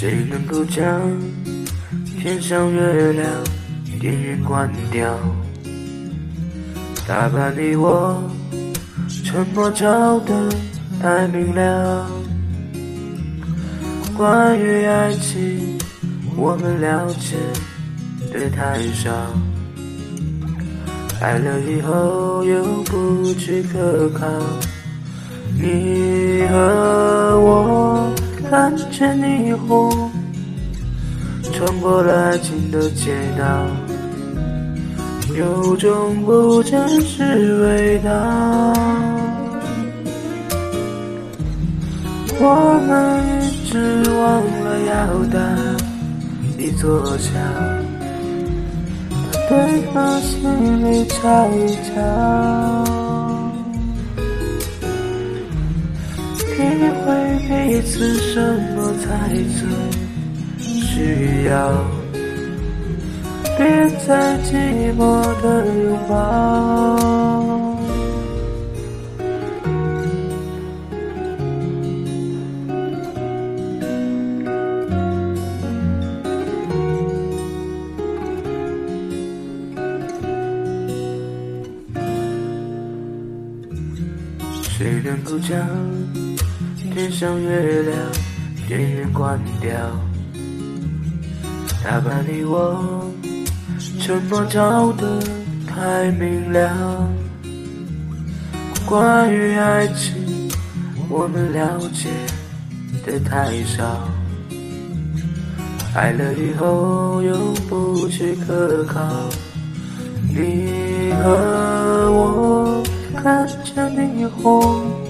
谁能够将天上月亮电源关掉？大把你我沉默照得太明了。关于爱情，我们了解的太少。爱了以后又不去可靠。你和看见霓虹，穿过了爱情的街道，有种不真实味道。我们一直忘了要搭一座桥，对方心里瞧一瞧。体会彼此什么才最需要？别再寂寞的拥抱。谁能够将？天上月亮，电源关掉，他把你我沉默照得太明了。关于爱情，我们了解的太少。爱了以后又不去可靠，你和我看着霓虹。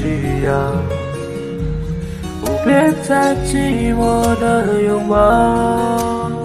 需要，不别再寂寞的拥抱。